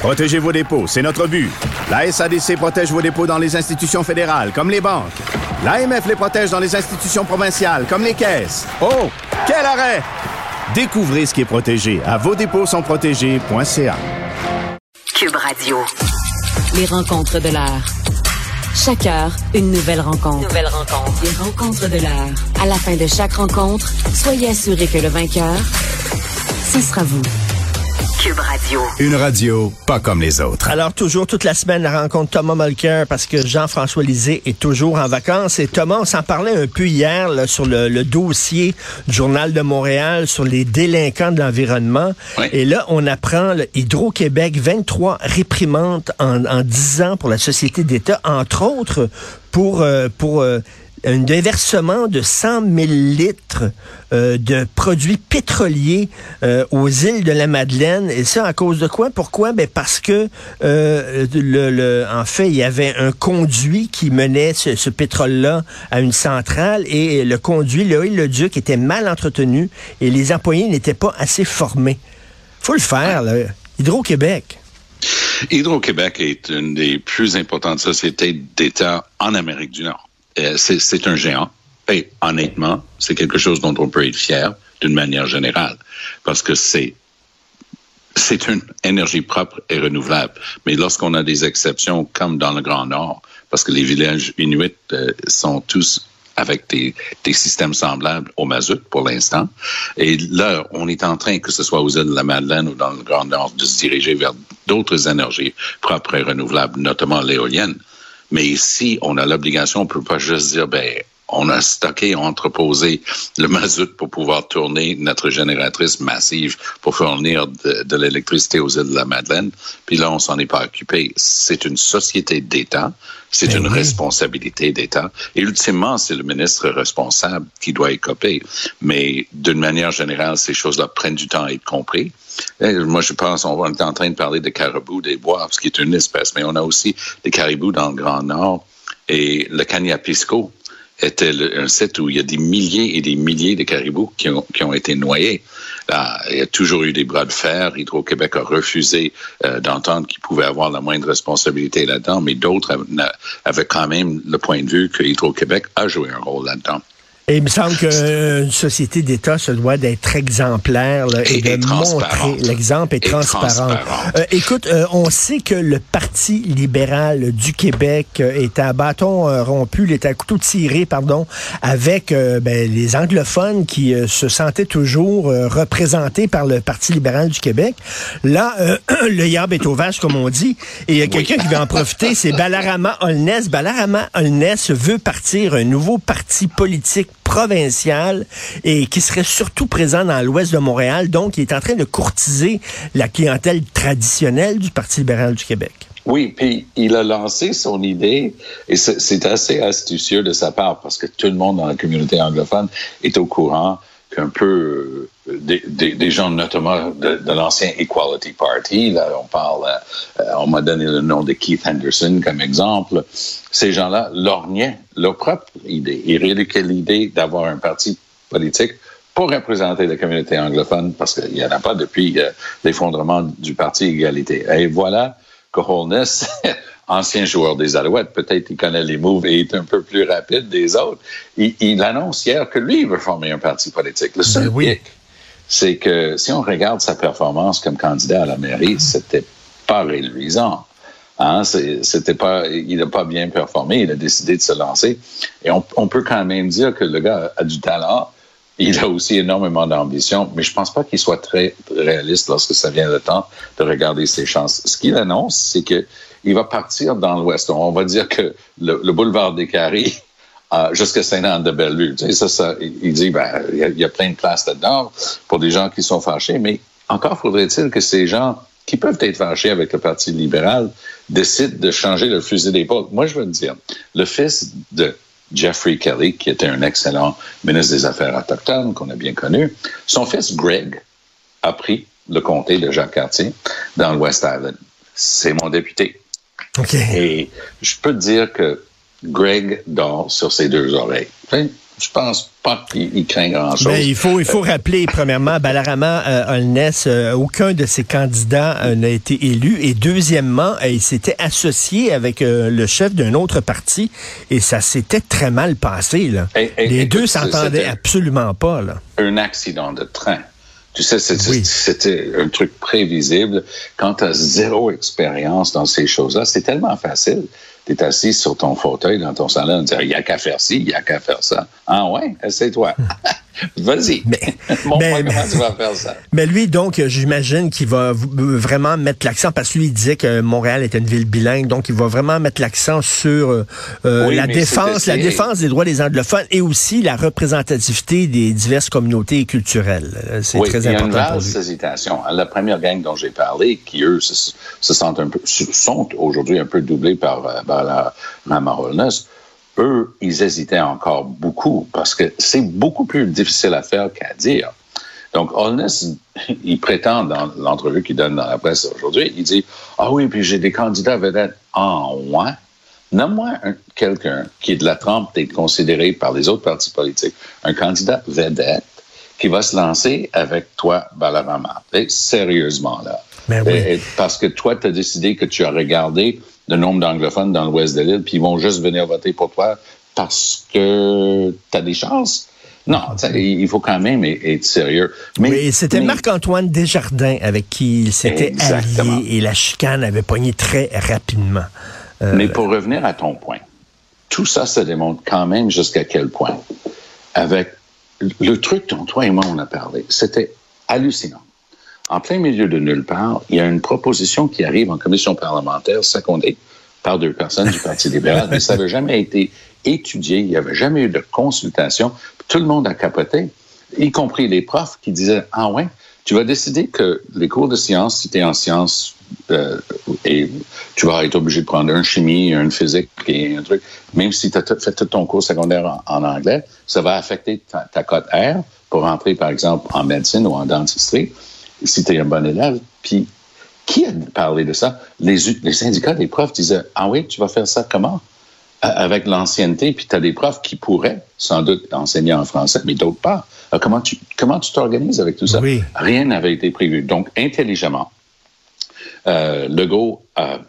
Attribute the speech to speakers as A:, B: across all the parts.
A: Protégez vos dépôts, c'est notre but. La SADC protège vos dépôts dans les institutions fédérales, comme les banques. L'AMF les protège dans les institutions provinciales, comme les caisses. Oh, quel arrêt! Découvrez ce qui est protégé à vos dépôts sont protégés.ca.
B: Cube Radio. Les rencontres de l'art. Chaque heure, une nouvelle rencontre. Nouvelle rencontre. Les rencontres de l'art. À la fin de chaque rencontre, soyez assurés que le vainqueur, ce sera vous. Cube Radio.
A: Une radio pas comme les autres.
C: Alors, toujours toute la semaine, la rencontre Thomas Mulcair parce que Jean-François Lisée est toujours en vacances. Et Thomas, on s'en parlait un peu hier là, sur le, dossier du Journal de Montréal sur les délinquants de l'environnement. Et là, on apprend Hydro-Québec, 23 réprimandes en, en 10 ans pour la société d'État, entre autres pour, euh, pour euh, un déversement de 100 000 litres euh, de produits pétroliers euh, aux îles de la Madeleine. Et ça, à cause de quoi? Pourquoi? Ben parce que, euh, en fait, il y avait un conduit qui menait ce, pétrole-là à une centrale et le conduit, le le duc, était mal entretenu et les employés n'étaient pas assez formés. faut le faire, là. Hydro-Québec.
D: Hydro-Québec est une des plus importantes sociétés d'État en Amérique du Nord. Euh, c'est un géant. Et honnêtement, c'est quelque chose dont on peut être fier d'une manière générale, parce que c'est c'est une énergie propre et renouvelable. Mais lorsqu'on a des exceptions, comme dans le Grand Nord, parce que les villages inuits euh, sont tous avec des, des, systèmes semblables au mazout pour l'instant. Et là, on est en train, que ce soit aux îles de la Madeleine ou dans le Grand Nord, de se diriger vers d'autres énergies propres et renouvelables, notamment l'éolienne. Mais ici, on a l'obligation, on peut pas juste dire, ben, on a stocké, entreposé le mazout pour pouvoir tourner notre génératrice massive pour fournir de, l'électricité aux îles de la Madeleine. Puis là, on s'en est pas occupé. C'est une société d'État. C'est ben une responsabilité d'État. Et ultimement, c'est le ministre responsable qui doit écoper. Mais d'une manière générale, ces choses-là prennent du temps à être compris. moi, je pense, on est en train de parler de caribous des bois, ce qui est une espèce, mais on a aussi des caribous dans le Grand Nord. Et le Cagnapisco, était un site où il y a des milliers et des milliers de caribous qui ont, été noyés. Il y a toujours eu des bras de fer. Hydro-Québec a refusé euh, d'entendre qu'il pouvait avoir la moindre responsabilité là-dedans, mais d'autres avaient quand même le point de vue que Hydro-Québec a joué un rôle là-dedans.
C: Et il me semble qu'une société d'État se doit d'être exemplaire et, de montrer l'exemple est transparent. Euh, écoute, euh, on sait que le Parti libéral du Québec euh, est à bâton rompu, est à couteau tiré, pardon, avec ben, les anglophones qui se sentaient toujours représentés par le Parti libéral du Québec. Là, le yab est au vache, comme on dit, et il y a quelqu'un qui veut en profiter, c'est Balarama Holness. Balarama Holness veut partir un nouveau parti politique provincial et qui serait surtout présent dans l'ouest de Montréal. Donc, il est en train de courtiser la clientèle traditionnelle du Parti libéral du Québec.
D: Oui, puis il a lancé son idée et c'est assez astucieux de sa part parce que tout le monde dans la communauté anglophone est au courant qu'un peu euh, des, gens notamment de, l'ancien Equality Party, là on parle, euh, on m'a donné le nom de Keith Henderson comme exemple, ces gens-là lorgnaient leur propre idée. Ils ridiculisaient l'idée d'avoir un parti politique pour représenter la communauté anglophone parce qu'il n'y en a pas depuis euh, l'effondrement du parti Égalité. Et voilà que Holness ancien joueur des Alouettes, peut-être qu'il connaît les moves et est un peu plus rapide des autres. Il, annonce hier que lui, il veut former un parti politique. Le seul ben c'est que si on regarde sa performance comme candidat à la mairie, c'était pas réluisant. Hein? C'était pas, il n'a pas bien performé. Il a décidé de se lancer. Et on, on, peut quand même dire que le gars a du talent. Il a aussi énormément d'ambition, mais je pense pas qu'il soit très réaliste lorsque ça vient le temps de regarder ses chances. Ce qu'il annonce, c'est que il va partir dans l'Ouest. On va dire que le, boulevard des Carrés euh, jusqu'à Saint-Anne-de-Bellevue. Tu ça, il dit, ben, il y, a, plein de places là-dedans pour des gens qui sont fâchés, mais encore faudrait-il que ces gens qui peuvent être fâchés avec le Parti libéral, décident de changer le fusil d'épaule. Moi, je veux dire, le fils de Jeffrey Kelly, qui était un excellent ministre des Affaires autochtones qu'on a bien connu, son fils Greg a pris le comté de Jacques Cartier dans le West Island. C'est mon député. Et je peux te dire que Greg dort sur ses deux oreilles je pense pas qu'il craint grand-chose.
C: Il faut, il faut rappeler, premièrement, Balarama euh, Holness, euh, aucun de ses candidats euh, n'a été élu. Et deuxièmement, il s'était associé avec le chef d'un autre parti et ça s'était très mal passé. Là. Les deux s'entendaient absolument pas. Là.
D: Un accident de train. Tu sais, c'était un truc prévisible. Quand tu as zéro expérience dans ces choses-là, c'est tellement facile tu es assis sur ton fauteuil dans ton salon, il n'y a qu'à faire ci, il n'y a qu'à faire ça. Ah ouais, essaie-toi. Vas-y. Mais, mais, comment tu vas faire ça.
C: Mais lui, donc, j'imagine qu'il va vraiment mettre l'accent, parce que lui, il disait que Montréal était une ville bilingue, donc il va vraiment mettre l'accent sur euh, euh, la défense, la défense des droits des anglophones et aussi la représentativité des diverses communautés culturelles. C'est très important. Il y a une vaste
D: hésitation. La première gang dont j'ai parlé, qui eux se, sentent un peu, sont aujourd'hui un peu doublés par, euh, par la, la eux, ils hésitaient encore beaucoup parce que c'est beaucoup plus difficile à faire qu'à dire. Donc, Holness, il prétend dans l'entrevue qu'il donne dans la presse aujourd'hui, il dit Ah oui, puis j'ai des candidats vedettes en moi. Nomme-moi quelqu'un qui est de la trempe d'être considéré par les autres partis politiques, un candidat vedette qui va se lancer avec toi, Balarama. sérieusement, là.
C: Ben oui.
D: parce que toi, tu as décidé que tu as regardé le nombre d'anglophones dans l'ouest de l'île, puis ils vont juste venir voter pour toi parce que tu as des chances. Non, il faut quand même être sérieux.
C: Mais, oui, c'était Marc-Antoine Desjardins avec qui il s'était allié et la chicane avait pogné très rapidement.
D: Euh, mais pour revenir à ton point, tout ça se démontre quand même jusqu'à quel point. Avec le truc dont toi et moi on a parlé, c'était hallucinant en plein milieu de nulle part, il y a une proposition qui arrive en commission parlementaire secondée par deux personnes du Parti libéral, mais ça n'avait jamais été étudié, il n'y avait jamais eu de consultation. Tout le monde a capoté, y compris les profs qui disaient Ah ouais, tu vas décider que les cours de sciences, si tu es en sciences, euh, et tu vas être obligé de prendre un chimie, un physique et un truc, même si tu as fait tout ton cours secondaire en, anglais, ça va affecter ta, ta cote R pour rentrer, par exemple, en médecine ou en dentisterie si tu es un bon élève. Puis, qui a parlé de ça? Les, les syndicats des profs disaient, ah oui, tu vas faire ça comment? avec l'ancienneté, puis tu as des profs qui pourraient sans doute enseigner en français, mais d'autres pas. comment tu comment tu t'organises avec tout ça? Rien n'avait été prévu. Donc, intelligemment, euh, Legault a,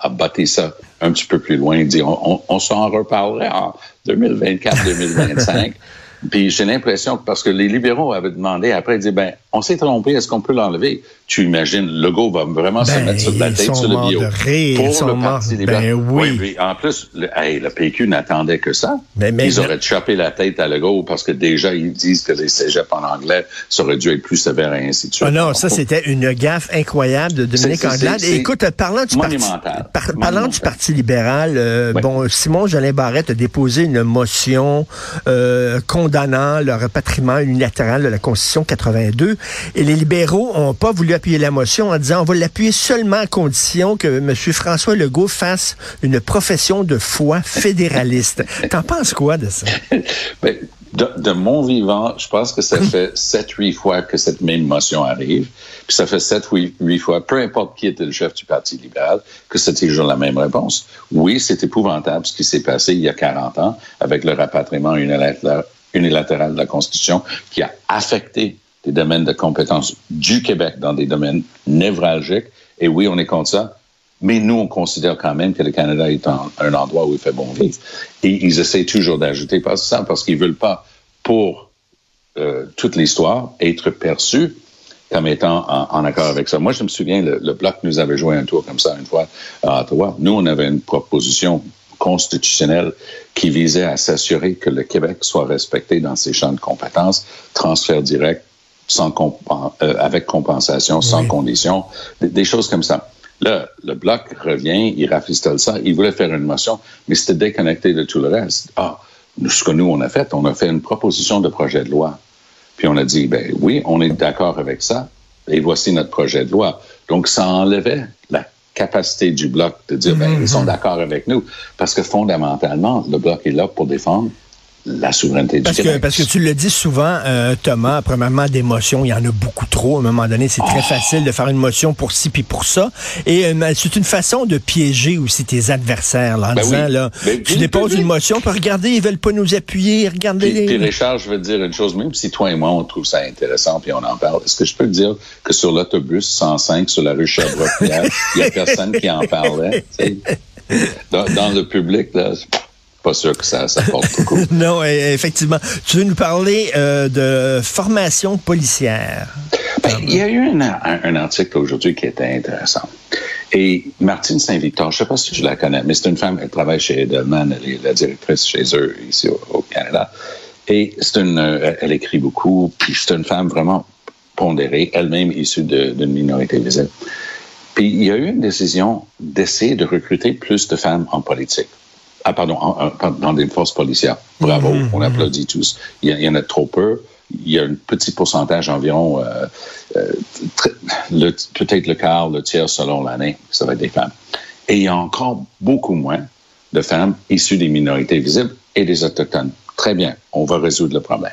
D: a battu ça un petit peu plus loin. Il dit, on, on s'en reparlerait en 2024-2025. Puis j'ai l'impression que parce que les libéraux avaient demandé, après, ils disaient, ben, on s'est trompé, est-ce qu'on peut l'enlever? Tu imagines, le go va vraiment se ben, mettre sur la tête sur le bio.
C: pour le Parti libéral. Ben oui.
D: en plus, le, le PQ n'attendait que ça. Ben, mais, ils auraient chopé la tête à Legault parce que déjà, ils disent que les cégeps en anglais, ça aurait dû être plus sévère et ainsi de suite.
C: Oh non, ça, c'était une gaffe incroyable de Dominique Anglade. écoute, parlant du, parti, parlant du Parti libéral, euh, bon, Simon Jolin Barrette a déposé une motion euh, condamnant le repatriement unilatéral de la Constitution 82 et les libéraux ont pas voulu appuyer la motion en disant on va l'appuyer seulement à condition que M. François Legault fasse une profession de foi fédéraliste. T'en penses quoi de ça?
D: Ben, de, mon vivant, je pense que ça fait sept, huit fois que cette même motion arrive. Puis ça fait sept, huit, huit fois, peu importe qui était le chef du Parti libéral, que c'était toujours la même réponse. Oui, c'est épouvantable ce qui s'est passé il y a 40 ans avec le rapatriement unilatéral de la Constitution qui a affecté des domaines de compétences du Québec dans des domaines névralgiques. Et oui, on est contre ça. Mais nous, on considère quand même que le Canada est un endroit où il fait bon vivre. Et ils essaient toujours d'ajouter pas ça parce qu'ils veulent pas, pour euh, toute l'histoire, être perçus comme étant en, accord avec ça. Moi, je me souviens, le, le, Bloc nous avait joué un tour comme ça une fois à Ottawa. Nous, on avait une proposition constitutionnelle qui visait à s'assurer que le Québec soit respecté dans ses champs de compétences, transfert direct, sans euh, avec compensation, sans condition, des, choses comme ça. Là, le bloc revient, il rafistole ça, il voulait faire une motion, mais c'était déconnecté de tout le reste. Ah, ce que nous, on a fait, on a fait une proposition de projet de loi. Puis on a dit, ben oui, on est d'accord avec ça, et voici notre projet de loi. Donc, ça enlevait la capacité du bloc de dire, ben, ils sont
C: Mhm.
D: d'accord avec nous. Parce que fondamentalement, le bloc est là pour défendre la souveraineté
C: Parce
D: du
C: que,
D: Québec.
C: parce que tu le dis souvent, euh, Thomas, premièrement, des motions, il y en a beaucoup trop. À un moment donné, c'est
D: Oh.
C: très facile de faire une motion pour ci puis pour ça. Et euh, c'est une façon de piéger aussi tes adversaires, là, en
D: Ben
C: disant,
D: oui.
C: là,
D: Ben,
C: tu déposes une motion, puis regardez, ils veulent pas nous appuyer, regardez.
D: Puis, puis Richard, je veux te dire une chose, même si toi et moi, on trouve ça intéressant, puis on en parle, est-ce que je peux te dire que sur l'autobus 105 sur la rue Sherbrooke-Pierre, il y a personne qui en parlait? Dans, dans le public, là, pas sûr que ça, ça porte beaucoup.
C: non, euh, effectivement. Tu veux nous parler euh, de formation policière?
D: Ben, il y a eu un, un- un article aujourd'hui qui était intéressant. Et Martine Saint-Victor, je ne sais pas si tu la connais, mais c'est une femme, elle travaille chez Edelman, elle est la directrice chez eux ici au, au Canada. Et c'est une, euh, elle écrit beaucoup, puis c'est une femme vraiment pondérée, elle-même issue d'une minorité visible. Puis il y a eu une décision d'essayer de recruter plus de femmes en politique. Ah, pardon, en- en- dans des forces policières. Bravo, on applaudit tous. Il y, a- il y en a trop peu. Il y a un petit pourcentage environ, euh, euh, peut-être le quart, le tiers selon l'année, ça va être des femmes. Et il y a encore beaucoup moins de femmes issues des minorités visibles et des autochtones. Très bien, on va résoudre le problème.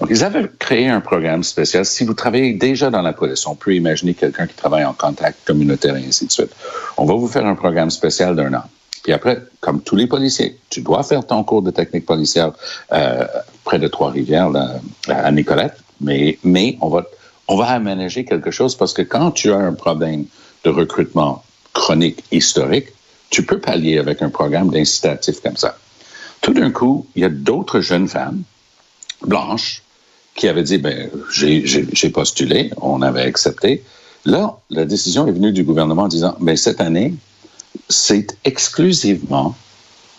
D: Donc, ils avaient créé un programme spécial. Si vous travaillez déjà dans la police, on peut imaginer quelqu'un qui travaille en contact communautaire et ainsi de suite. On va vous faire un programme spécial d'un an. Puis après, comme tous les policiers, tu dois faire ton cours de technique policière euh, près de Trois-Rivières, à Nicolette, mais, on, va, on aménager quelque chose parce que quand tu as un problème de recrutement chronique historique, tu peux pallier avec un programme d'incitatif comme ça. Tout d'un coup, il y a d'autres jeunes femmes blanches qui avaient dit, ben, j'ai postulé, on avait accepté. Là, la décision est venue du gouvernement en disant, ben, cette année, c'est exclusivement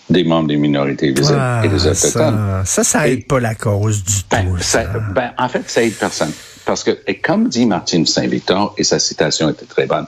D: des membres des minorités visibles
C: Ah,
D: et des autochtones.
C: ça, ça, ça aide
D: Et-
C: pas la cause du
D: Ben,
C: tout.
D: ça-
C: ça.
D: ben, en fait, ça aide personne. Parce que, et comme dit Martine Saint-Victor, et sa citation était très bonne,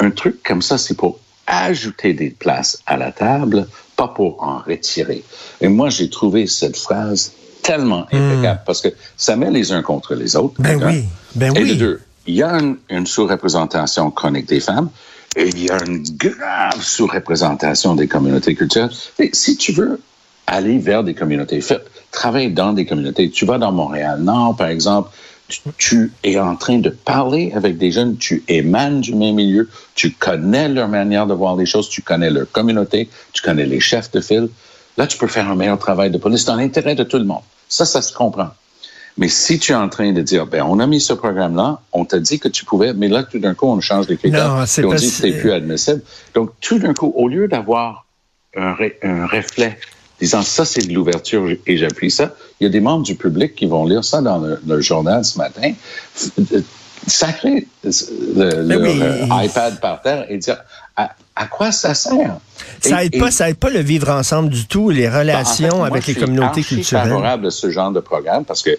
D: un truc comme ça, c'est pour ajouter des places à la table, pas pour en retirer. Et moi, j'ai trouvé cette phrase tellement impeccable parce que ça met les uns contre les autres.
C: Ben oui, ben
D: et
C: oui.
D: de deux, il y a une, une sous-représentation chronique des femmes il y a une grave sous-représentation des communautés culturelles. Et si tu veux aller vers des communautés, faites, travaille dans des communautés. Tu vas dans Montréal-Nord, par exemple, tu, tu es en train de parler avec des jeunes, tu émanes du même milieu, tu connais leur manière de voir les choses, tu connais leur communauté, tu connais les chefs de file. Là, tu peux faire un meilleur travail de police dans l'intérêt de tout le monde. Ça, ça se comprend. Mais si tu es en train de dire, ben, on a mis ce programme-là, on t'a dit que tu pouvais, mais là, tout d'un coup, on change les critères. Puis on dit que c'est plus admissible. Donc, tout d'un coup, au lieu d'avoir un, ré- un reflet disant ça, c'est de l'ouverture et j'appuie ça, il y a des membres du public qui vont lire ça dans le, le journal ce matin, sacrer le,
C: Mais
D: leur,
C: oui.
D: euh, iPad par terre et dire à, à quoi ça sert?
C: Ça
D: Et-
C: aide
D: et-
C: pas, ça aide pas le vivre ensemble du tout, les
D: ben, en
C: relations
D: fait, moi,
C: avec les
D: je suis
C: communautés culturelles.
D: favorable à ce genre de programme parce que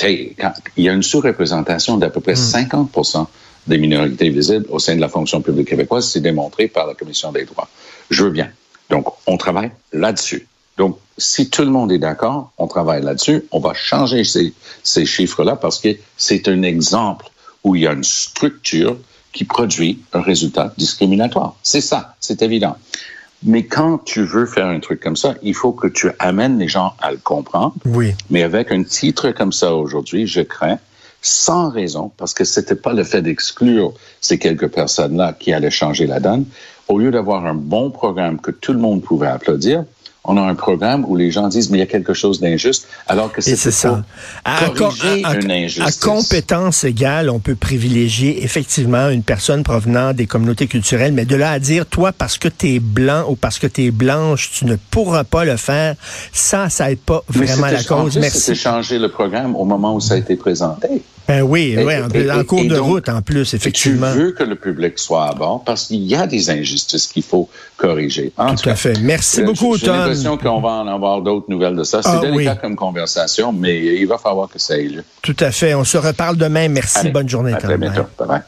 D: quand- il y a une sous-représentation d'à peu près 50% des minorités visibles au sein de la fonction publique québécoise. C'est démontré par la Commission des droits. Je veux bien. Donc, on travaille là-dessus. Donc, si tout le monde est d'accord, on travaille là-dessus. On va changer ces, ces chiffres-là parce que c'est un exemple où il y a une structure qui produit un résultat discriminatoire. C'est ça, c'est évident. Mais quand tu veux faire un truc comme ça, il faut que tu amènes les gens à le comprendre.
C: Oui.
D: Mais avec un titre comme ça aujourd'hui, je crains, sans raison, parce que c'était pas le fait d'exclure ces quelques personnes-là qui allaient changer la donne. Au lieu d'avoir un bon programme que tout le monde pouvait applaudir, on a un programme où les gens disent mais il y a quelque chose d'injuste, alors que
C: c'est
D: c'est
C: ça. À,
D: corriger
C: à- à-
D: une
C: à
D: injustice.
C: compétence égale, on peut privilégier effectivement une personne provenant des communautés culturelles, mais de là à dire, toi, parce que tu es blanc ou parce que tu es blanche, tu ne pourras pas le faire, ça, ça aide pas
D: Mais
C: vraiment la
D: en
C: cause.
D: plus,
C: Merci.
D: C'était changer le programme au moment où ça a été présenté.
C: Ben oui,
D: Et-
C: ouais, en,
D: et-
C: en
D: et-
C: cours
D: et
C: de
D: donc,
C: route en plus, effectivement.
D: Tu veux que le public soit à bord parce qu'il y a des injustices qu'il faut corriger. En
C: Tout à fait. Merci
D: euh,
C: beaucoup,
D: J'ai
C: Tom.
D: l'impression qu'on va en avoir d'autres nouvelles de ça. C'est
C: Ah,
D: délicat
C: oui.
D: comme conversation, mais il va falloir que ça ait lieu.
C: Tout à fait. On se reparle demain. Merci.
D: Allez,
C: Bonne journée,
D: À
C: Tom.
D: très bientôt. Bye bye.